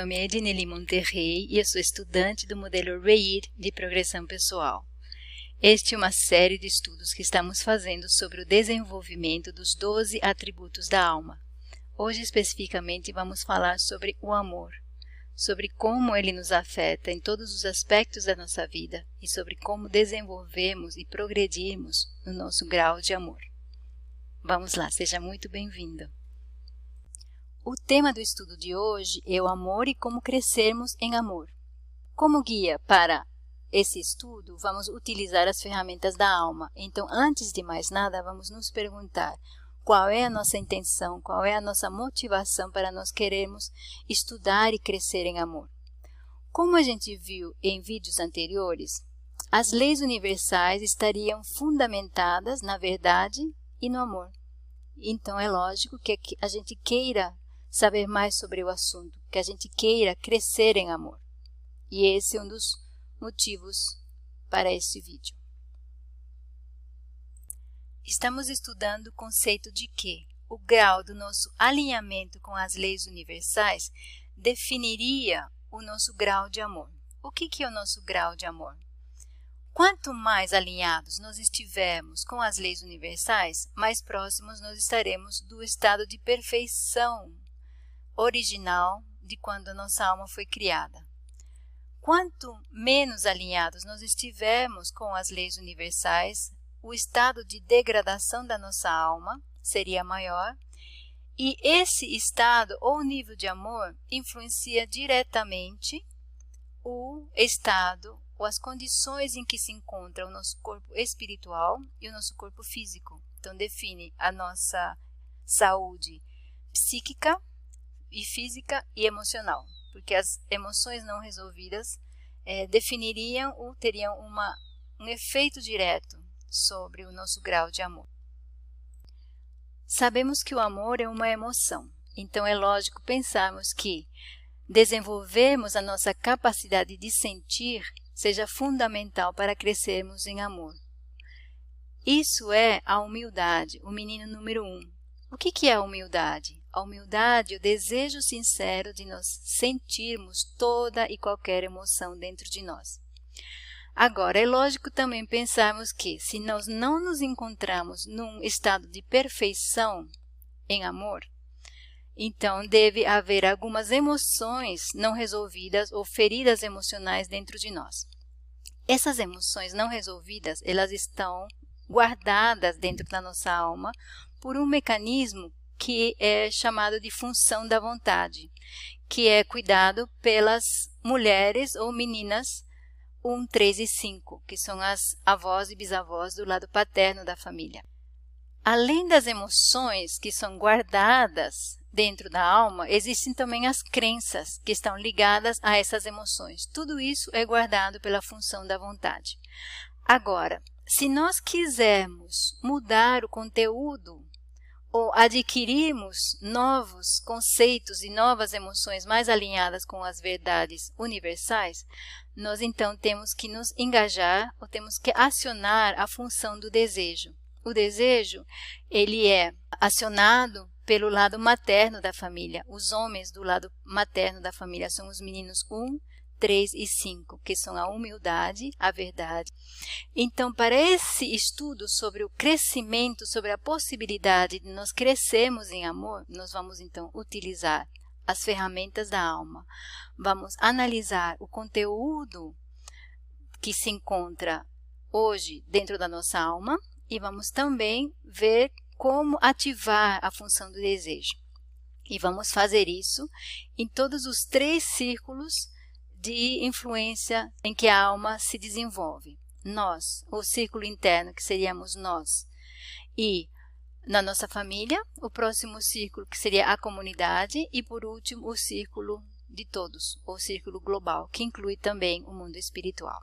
nome é Edneli Monterrey e eu sou estudante do modelo REID de progressão pessoal. Este é uma série de estudos que estamos fazendo sobre o desenvolvimento dos 12 atributos da alma. Hoje, especificamente, vamos falar sobre o amor, sobre como ele nos afeta em todos os aspectos da nossa vida e sobre como desenvolvemos e progredirmos no nosso grau de amor. Vamos lá, seja muito bem-vindo. O tema do estudo de hoje é o amor e como crescermos em amor. Como guia para esse estudo, vamos utilizar as ferramentas da alma. Então, antes de mais nada, vamos nos perguntar qual é a nossa intenção, qual é a nossa motivação para nós querermos estudar e crescer em amor. Como a gente viu em vídeos anteriores, as leis universais estariam fundamentadas na verdade e no amor. Então é lógico que a gente queira saber mais sobre o assunto, que a gente queira crescer em amor. E esse é um dos motivos para esse vídeo. Estamos estudando o conceito de que o grau do nosso alinhamento com as leis universais definiria o nosso grau de amor. O que, que é o nosso grau de amor? Quanto mais alinhados nós estivermos com as leis universais, mais próximos nós estaremos do estado de perfeição original de quando nossa alma foi criada. Quanto menos alinhados nós estivermos com as leis universais, o estado de degradação da nossa alma seria maior, e esse estado ou nível de amor influencia diretamente o estado ou as condições em que se encontra o nosso corpo espiritual e o nosso corpo físico. Então, define a nossa saúde psíquica, e física e emocional, porque as emoções não resolvidas é, definiriam ou teriam uma, um efeito direto sobre o nosso grau de amor. Sabemos que o amor é uma emoção, então é lógico pensarmos que desenvolvermos a nossa capacidade de sentir seja fundamental para crescermos em amor. Isso é a humildade, o menino número um. O que, que é a humildade? A humildade, o desejo sincero de nós sentirmos toda e qualquer emoção dentro de nós. Agora, é lógico também pensarmos que, se nós não nos encontramos num estado de perfeição em amor, então deve haver algumas emoções não resolvidas ou feridas emocionais dentro de nós. Essas emoções não resolvidas, elas estão guardadas dentro da nossa alma por um mecanismo que é chamado de função da vontade, que é cuidado pelas mulheres ou meninas 1, 3 e 5, que são as avós e bisavós do lado paterno da família. Além das emoções que são guardadas dentro da alma, existem também as crenças que estão ligadas a essas emoções. Tudo isso é guardado pela função da vontade. Agora, se nós quisermos mudar o conteúdo ou adquirirmos novos conceitos e novas emoções mais alinhadas com as verdades universais, nós então temos que nos engajar ou temos que acionar a função do desejo. O desejo, ele é acionado pelo lado materno da família. Os homens do lado materno da família são os meninos 1, 3 e 5, que são a humildade, a verdade. Então, para esse estudo sobre o crescimento, sobre a possibilidade de nós crescermos em amor, nós vamos então utilizar as ferramentas da alma. Vamos analisar o conteúdo que se encontra hoje dentro da nossa alma e vamos também ver como ativar a função do desejo. E vamos fazer isso em todos os três círculos de influência em que a alma se desenvolve. Nós, o círculo interno, que seríamos nós, e na nossa família, o próximo círculo, que seria a comunidade, e por último, o círculo de todos, o círculo global, que inclui também o mundo espiritual.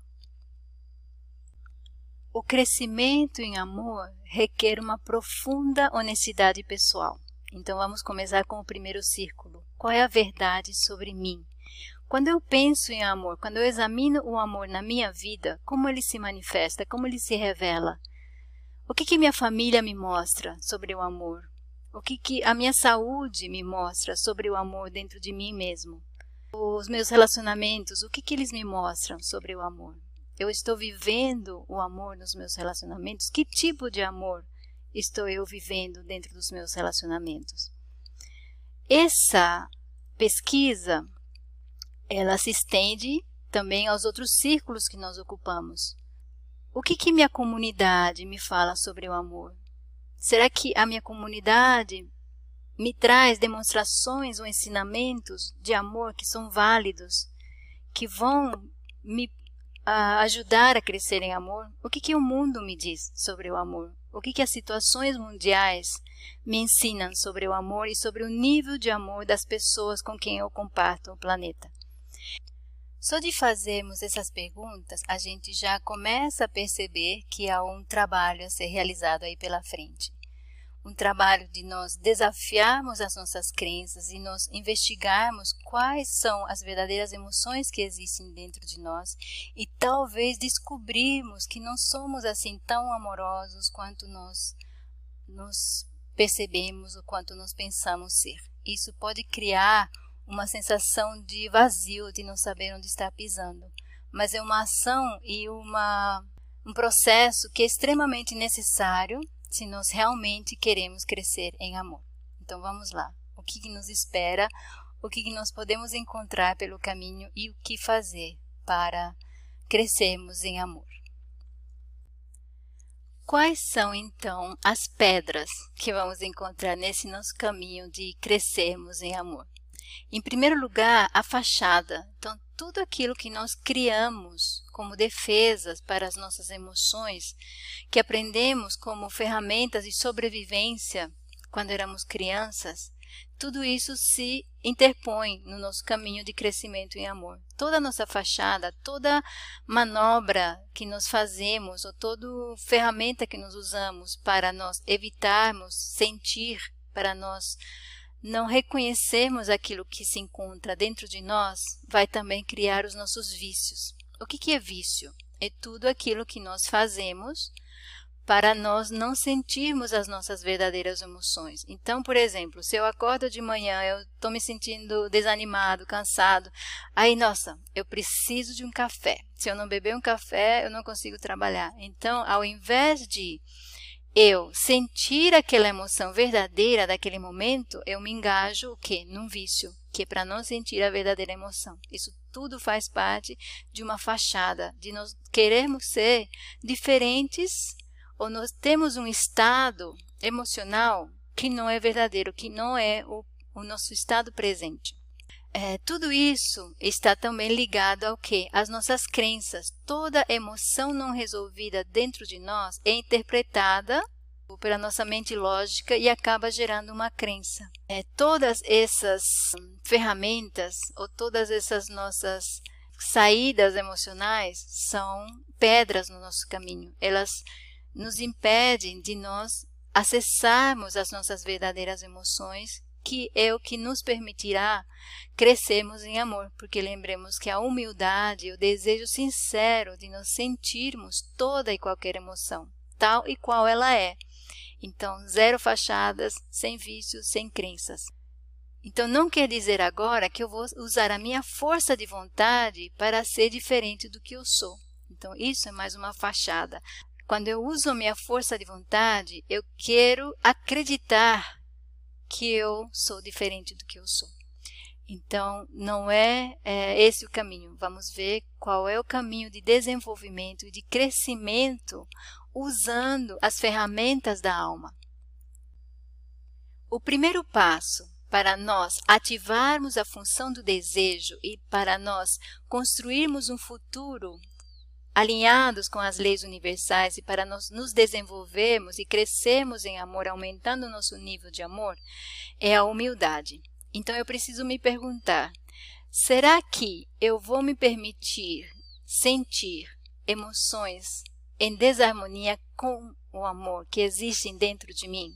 O crescimento em amor requer uma profunda honestidade pessoal. Então vamos começar com o primeiro círculo. Qual é a verdade sobre mim? Quando eu penso em amor, quando eu examino o amor na minha vida, como ele se manifesta, como ele se revela? O que, que minha família me mostra sobre o amor? O que, que a minha saúde me mostra sobre o amor dentro de mim mesmo? Os meus relacionamentos, o que, que eles me mostram sobre o amor? Eu estou vivendo o amor nos meus relacionamentos? Que tipo de amor estou eu vivendo dentro dos meus relacionamentos? Essa pesquisa, ela se estende também aos outros círculos que nós ocupamos. O que, que minha comunidade me fala sobre o amor? Será que a minha comunidade me traz demonstrações ou ensinamentos de amor que são válidos, que vão me ajudar a crescer em amor? O que, que o mundo me diz sobre o amor? O que, que as situações mundiais me ensinam sobre o amor e sobre o nível de amor das pessoas com quem eu comparto o planeta? Só de fazermos essas perguntas, a gente já começa a perceber que há um trabalho a ser realizado aí pela frente. Um trabalho de nós desafiarmos as nossas crenças e nós investigarmos quais são as verdadeiras emoções que existem dentro de nós e talvez descobrirmos que não somos assim tão amorosos quanto nós nos percebemos ou quanto nós pensamos ser. Isso pode criar uma sensação de vazio, de não saber onde está pisando. Mas é uma ação e uma, um processo que é extremamente necessário se nós realmente queremos crescer em amor. Então vamos lá. O que nos espera? O que nós podemos encontrar pelo caminho e o que fazer para crescermos em amor? Quais são então as pedras que vamos encontrar nesse nosso caminho de crescermos em amor? Em primeiro lugar, a fachada. Então, tudo aquilo que nós criamos como defesas para as nossas emoções, que aprendemos como ferramentas de sobrevivência quando éramos crianças, tudo isso se interpõe no nosso caminho de crescimento em amor. Toda nossa fachada, toda manobra que nós fazemos, ou toda ferramenta que nós usamos para nós evitarmos sentir, para nós não reconhecermos aquilo que se encontra dentro de nós, vai também criar os nossos vícios. O que, que é vício? É tudo aquilo que nós fazemos para nós não sentirmos as nossas verdadeiras emoções. Então, por exemplo, se eu acordo de manhã, eu estou me sentindo desanimado, cansado, aí, nossa, eu preciso de um café. Se eu não beber um café, eu não consigo trabalhar. Então, ao invés de eu sentir aquela emoção verdadeira daquele momento, eu me engajo o quê? Num vício, que é para não sentir a verdadeira emoção. Isso tudo faz parte de uma fachada, de nós queremos ser diferentes ou nós temos um estado emocional que não é verdadeiro, que não é o, o nosso estado presente. É, tudo isso está também ligado ao que? As nossas crenças. Toda emoção não resolvida dentro de nós é interpretada pela nossa mente lógica e acaba gerando uma crença. É, todas essas ferramentas ou todas essas nossas saídas emocionais são pedras no nosso caminho. Elas nos impedem de nós acessarmos as nossas verdadeiras emoções que é o que nos permitirá crescermos em amor, porque lembremos que a humildade, o desejo sincero de nos sentirmos toda e qualquer emoção, tal e qual ela é. Então, zero fachadas, sem vícios, sem crenças. Então, não quer dizer agora que eu vou usar a minha força de vontade para ser diferente do que eu sou. Então, isso é mais uma fachada. Quando eu uso a minha força de vontade, eu quero acreditar que eu sou diferente do que eu sou. Então, não é, é, esse o caminho. Vamos ver qual é o caminho de desenvolvimento e de crescimento usando as ferramentas da alma. O primeiro passo para nós ativarmos a função do desejo e para nós construirmos um futuro alinhados com as leis universais e para nós nos desenvolvermos e crescermos em amor, aumentando o nosso nível de amor, é a humildade. Então eu preciso me perguntar: será que eu vou me permitir sentir emoções em desarmonia com o amor que existem dentro de mim?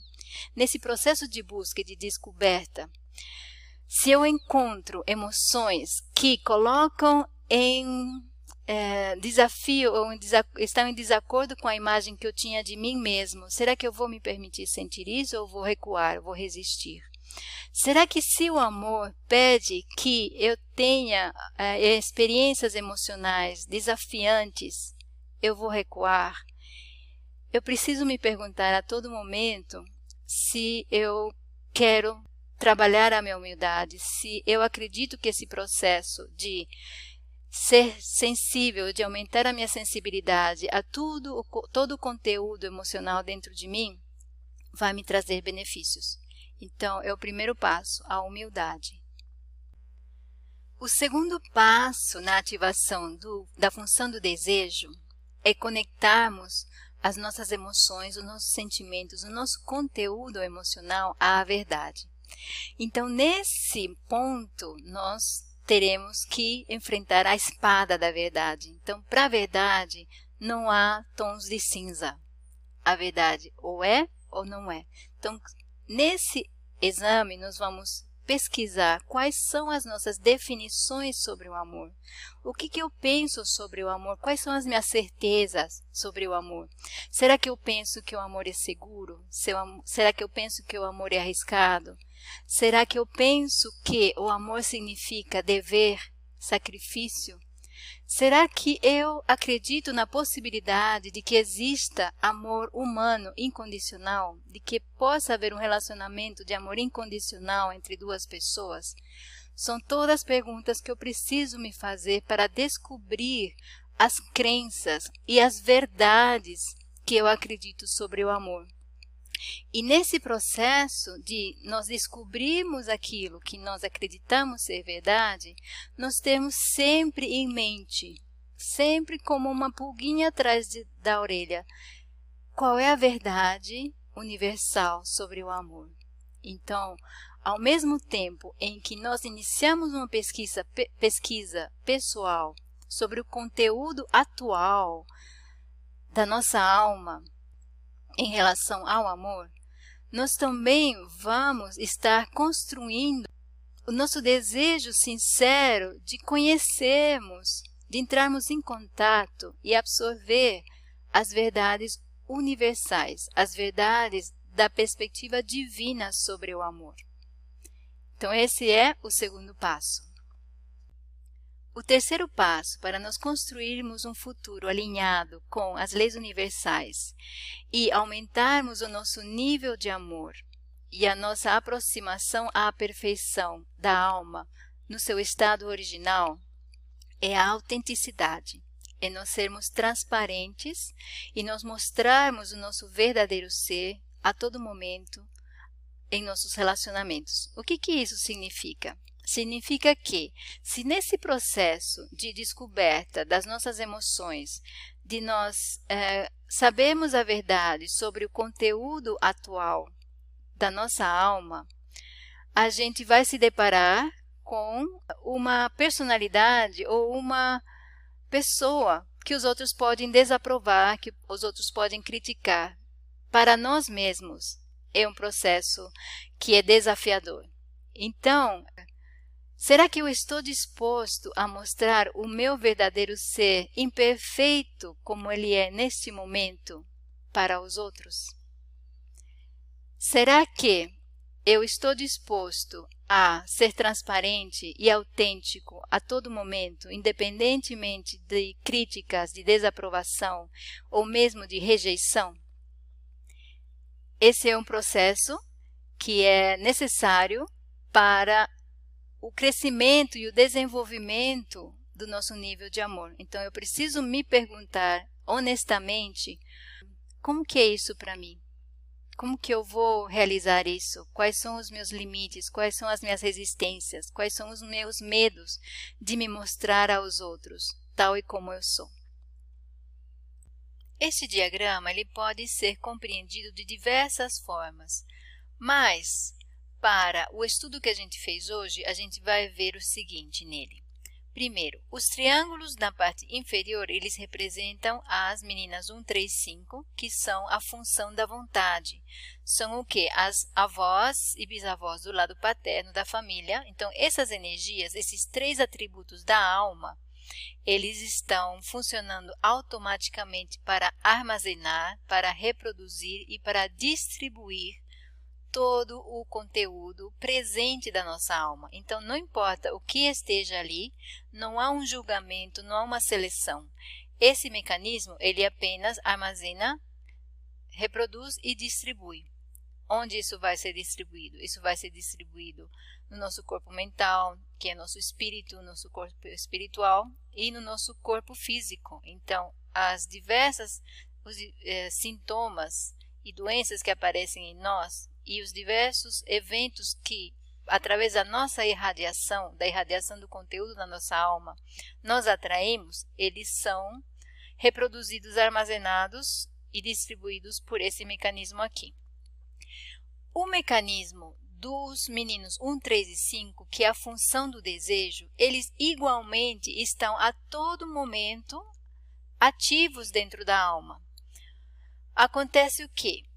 Nesse processo de busca e de descoberta, se eu encontro emoções que colocam em é, desafio ou estão em desacordo com a imagem que eu tinha de mim mesmo, será que eu vou me permitir sentir isso ou vou recuar, vou resistir? Será que se o amor pede que eu tenha é, experiências emocionais desafiantes, eu vou recuar? Eu preciso me perguntar a todo momento se eu quero trabalhar a minha humildade, se eu acredito que esse processo de ser sensível, de aumentar a minha sensibilidade a tudo, todo o conteúdo emocional dentro de mim, vai me trazer benefícios. Então, é o primeiro passo, a humildade. O segundo passo na ativação do, da função do desejo é conectarmos as nossas emoções, os nossos sentimentos, o nosso conteúdo emocional à verdade. Então, nesse ponto, nós teremos que enfrentar a espada da verdade. Então, para a verdade, não há tons de cinza. A verdade ou é ou não é. Então, nesse exame, nós vamos pesquisar quais são as nossas definições sobre o amor. O que, que eu penso sobre o amor? Quais são as minhas certezas sobre o amor? Será que eu penso que o amor é seguro? Será que eu penso que o amor é arriscado? Será que eu penso que o amor significa dever, sacrifício? Será que eu acredito na possibilidade de que exista amor humano incondicional, de que possa haver um relacionamento de amor incondicional entre duas pessoas? São todas perguntas que eu preciso me fazer para descobrir as crenças e as verdades que eu acredito sobre o amor. E nesse processo de nós descobrirmos aquilo que nós acreditamos ser verdade, nós temos sempre em mente, sempre como uma pulguinha atrás de, da orelha, qual é a verdade universal sobre o amor. Então, ao mesmo tempo em que nós iniciamos uma pesquisa, pe, pesquisa pessoal sobre o conteúdo atual da nossa alma, em relação ao amor, nós também vamos estar construindo o nosso desejo sincero de conhecermos, de entrarmos em contato e absorver as verdades universais, as verdades da perspectiva divina sobre o amor. Então, esse é o segundo passo. O terceiro passo para nós construirmos um futuro alinhado com as leis universais e aumentarmos o nosso nível de amor e a nossa aproximação à perfeição da alma no seu estado original é a autenticidade. É nós sermos transparentes e nós mostrarmos o nosso verdadeiro ser a todo momento em nossos relacionamentos. O que, que isso significa? Significa que, se nesse processo de descoberta das nossas emoções, de nós é, sabermos a verdade sobre o conteúdo atual da nossa alma, a gente vai se deparar com uma personalidade ou uma pessoa que os outros podem desaprovar, que os outros podem criticar. Para nós mesmos é um processo que é desafiador. Então, Será que eu estou disposto a mostrar o meu verdadeiro ser imperfeito como ele é neste momento para os outros? Será que eu estou disposto a ser transparente e autêntico a todo momento, independentemente de críticas, de desaprovação ou mesmo de rejeição? Esse é um processo que é necessário para o crescimento e o desenvolvimento do nosso nível de amor. Então eu preciso me perguntar honestamente como que é isso para mim? Como que eu vou realizar isso? Quais são os meus limites? Quais são as minhas resistências? Quais são os meus medos de me mostrar aos outros, tal e como eu sou? Este diagrama ele pode ser compreendido de diversas formas, mas para o estudo que a gente fez hoje, a gente vai ver o seguinte nele. Primeiro, os triângulos na parte inferior, eles representam as meninas 1, 3, 5, que são a função da vontade. São o que? As avós e bisavós do lado paterno da família. Então, essas energias, esses três atributos da alma, eles estão funcionando automaticamente para armazenar, para reproduzir e para distribuir todo o conteúdo presente da nossa alma. Então, não importa o que esteja ali, não há um julgamento, não há uma seleção. Esse mecanismo, ele apenas armazena, reproduz e distribui. Onde isso vai ser distribuído? Isso vai ser distribuído no nosso corpo mental, que é nosso espírito, nosso corpo espiritual, e no nosso corpo físico. Então, as diversas os, eh, sintomas e doenças que aparecem em nós e os diversos eventos que, através da nossa irradiação, da irradiação do conteúdo da nossa alma, nós atraímos, eles são reproduzidos, armazenados e distribuídos por esse mecanismo aqui. O mecanismo dos meninos 1, 3 e 5, que é a função do desejo, eles igualmente estão a todo momento ativos dentro da alma. Acontece o que?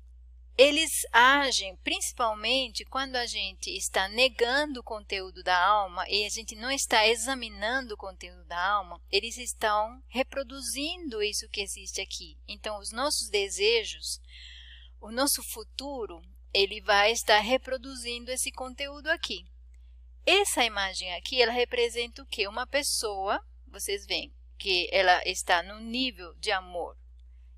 Eles agem principalmente quando a gente está negando o conteúdo da alma e a gente não está examinando o conteúdo da alma, eles estão reproduzindo isso que existe aqui. Então, os nossos desejos, o nosso futuro, ele vai estar reproduzindo esse conteúdo aqui. Essa imagem aqui, ela representa o que? Uma pessoa, vocês veem que ela está no nível de amor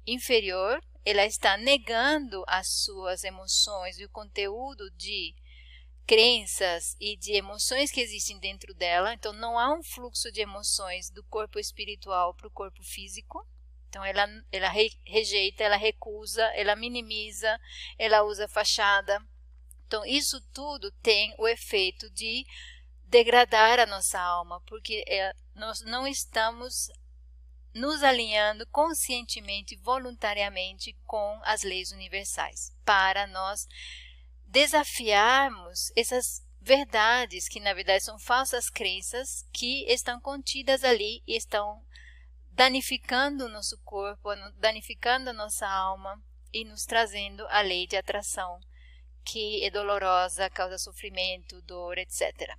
inferior, ela está negando as suas emoções e o conteúdo de crenças e de emoções que existem dentro dela. Então, não há um fluxo de emoções do corpo espiritual para o corpo físico. Então, ela, ela rejeita, ela recusa, ela minimiza, ela usa fachada. Então, isso tudo tem o efeito de degradar a nossa alma, porque é, nós não estamos nos alinhando conscientemente, voluntariamente com as leis universais, para nós desafiarmos essas verdades que na verdade são falsas crenças que estão contidas ali e estão danificando o nosso corpo, danificando a nossa alma e nos trazendo a lei de atração, que é dolorosa, causa sofrimento, dor, etc.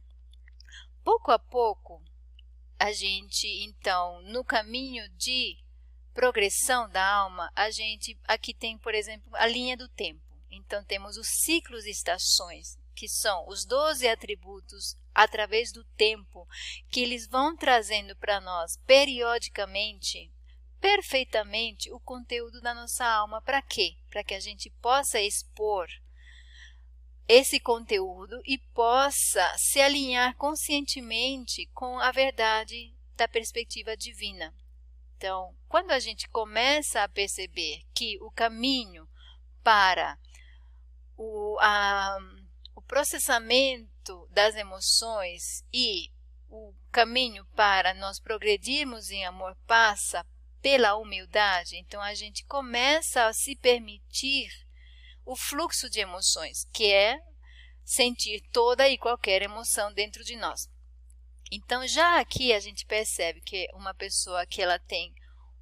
Pouco a pouco, a gente, então, no caminho de progressão da alma, a gente aqui tem, por exemplo, a linha do tempo. Então, temos os ciclos e estações, que são os 12 atributos através do tempo, que eles vão trazendo para nós periodicamente, perfeitamente, o conteúdo da nossa alma. Para quê? Para que a gente possa expor esse conteúdo e possa se alinhar conscientemente com a verdade da perspectiva divina. Então, quando a gente começa a perceber que o caminho para o, a, o processamento das emoções e o caminho para nós progredirmos em amor passa pela humildade, então a gente começa a se permitir o fluxo de emoções, que é sentir toda e qualquer emoção dentro de nós. Então, já aqui a gente percebe que uma pessoa que ela tem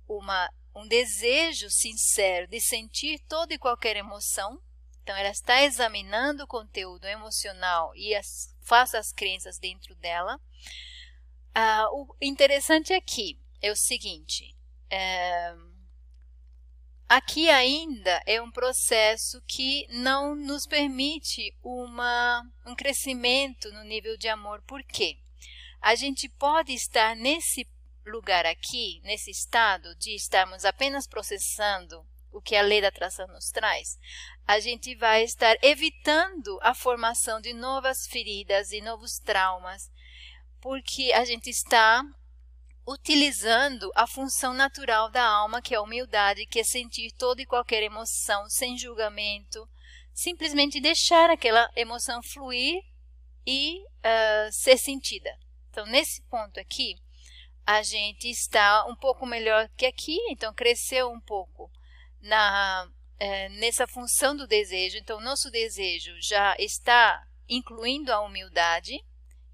uma, um desejo sincero de sentir toda e qualquer emoção, então, ela está examinando o conteúdo emocional e as falsas crenças dentro dela. Ah, o interessante aqui é o seguinte: é, aqui ainda é um processo que não nos permite uma, um crescimento no nível de amor. Por quê? A gente pode estar nesse lugar aqui, nesse estado de estarmos apenas processando o que a lei da atração nos traz, a gente vai estar evitando a formação de novas feridas e novos traumas, porque a gente está utilizando a função natural da alma, que é a humildade, que é sentir toda e qualquer emoção sem julgamento, simplesmente deixar aquela emoção fluir e uh, ser sentida. Então, nesse ponto aqui, a gente está um pouco melhor que aqui, então cresceu um pouco na é, nessa função do desejo. Então, nosso desejo já está incluindo a humildade,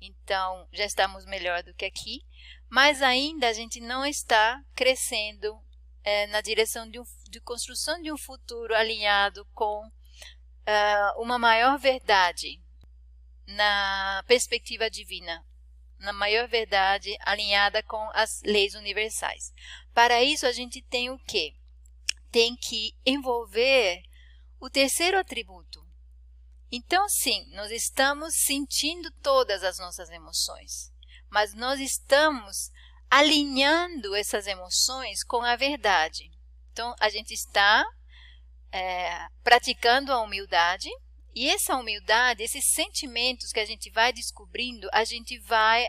então já estamos melhor do que aqui, mas ainda a gente não está crescendo é, na direção de, um, de, construção de um futuro alinhado com uh, uma maior verdade na perspectiva divina, na maior verdade alinhada com as leis universais. Para isso, a gente tem o quê? tem que envolver o terceiro atributo. Então, sim, nós estamos sentindo todas as nossas emoções, mas nós estamos alinhando essas emoções com a verdade. Então, a gente está é, praticando a humildade e essa humildade, esses sentimentos que a gente vai descobrindo, a gente vai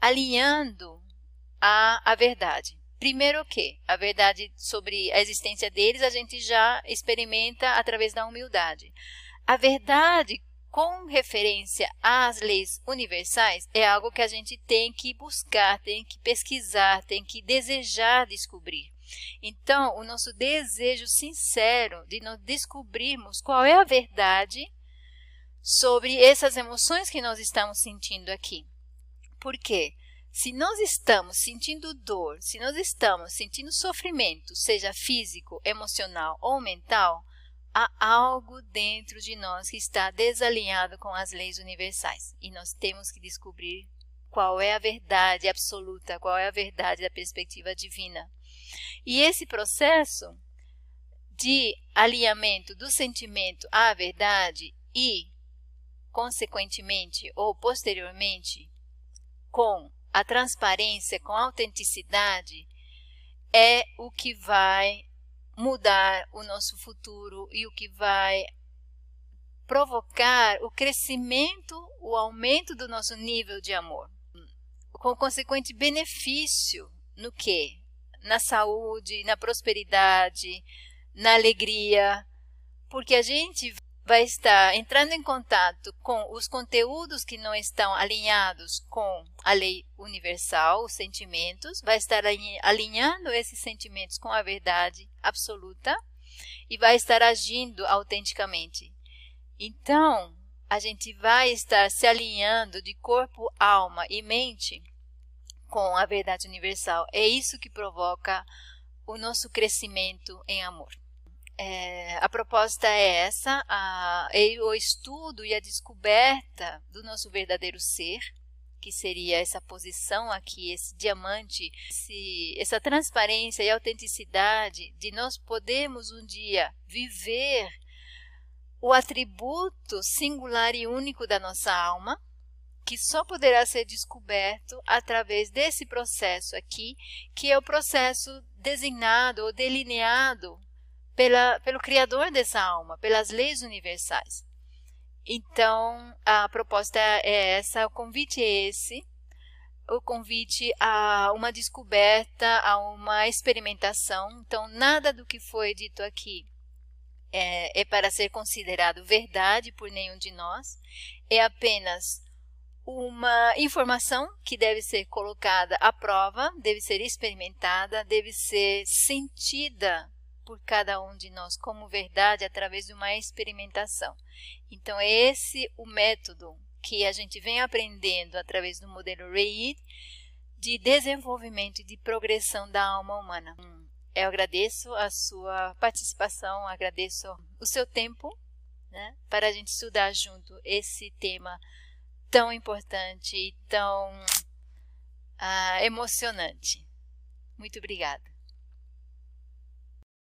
alinhando a, a verdade. Primeiro o que? A verdade sobre a existência deles a gente já experimenta através da humildade. A verdade com referência às leis universais é algo que a gente tem que buscar, tem que pesquisar, tem que desejar descobrir. Então, o nosso desejo sincero de nós descobrirmos qual é a verdade sobre essas emoções que nós estamos sentindo aqui. Por quê? Se nós estamos sentindo dor, se nós estamos sentindo sofrimento, seja físico, emocional ou mental, há algo dentro de nós que está desalinhado com as leis universais e nós temos que descobrir qual é a verdade absoluta, qual é a verdade da perspectiva divina. E esse processo de alinhamento do sentimento à verdade e, consequentemente ou posteriormente, com a transparência, com a autenticidade, é o que vai mudar o nosso futuro e o que vai provocar o crescimento, o aumento do nosso nível de amor, com consequente benefício no que? Na saúde, na prosperidade, na alegria, porque a gente vai estar entrando em contato com os conteúdos que não estão alinhados com a lei universal, os sentimentos, vai estar alinhando esses sentimentos com a verdade absoluta e vai estar agindo autenticamente. Então, a gente vai estar se alinhando de corpo, alma e mente com a verdade universal. É isso que provoca o nosso crescimento em amor. É, a proposta é essa, a, o estudo e a descoberta do nosso verdadeiro ser, que seria essa posição aqui, esse diamante, esse, essa transparência e autenticidade de nós podermos um dia viver o atributo singular e único da nossa alma, que só poderá ser descoberto através desse processo aqui, que é o processo designado ou delineado pela, pelo Criador dessa alma, pelas leis universais. Então, a proposta é essa, o convite é esse, o convite a uma descoberta, a uma experimentação. Então, nada do que foi dito aqui é, é para ser considerado verdade por nenhum de nós, é apenas uma informação que deve ser colocada à prova, deve ser experimentada, deve ser sentida por cada um de nós como verdade através de uma experimentação. Então, é esse o método que a gente vem aprendendo através do modelo REID de desenvolvimento e de progressão da alma humana. Eu agradeço a sua participação, agradeço o seu tempo né, para a gente estudar junto esse tema tão importante e tão ah, emocionante. Muito obrigada.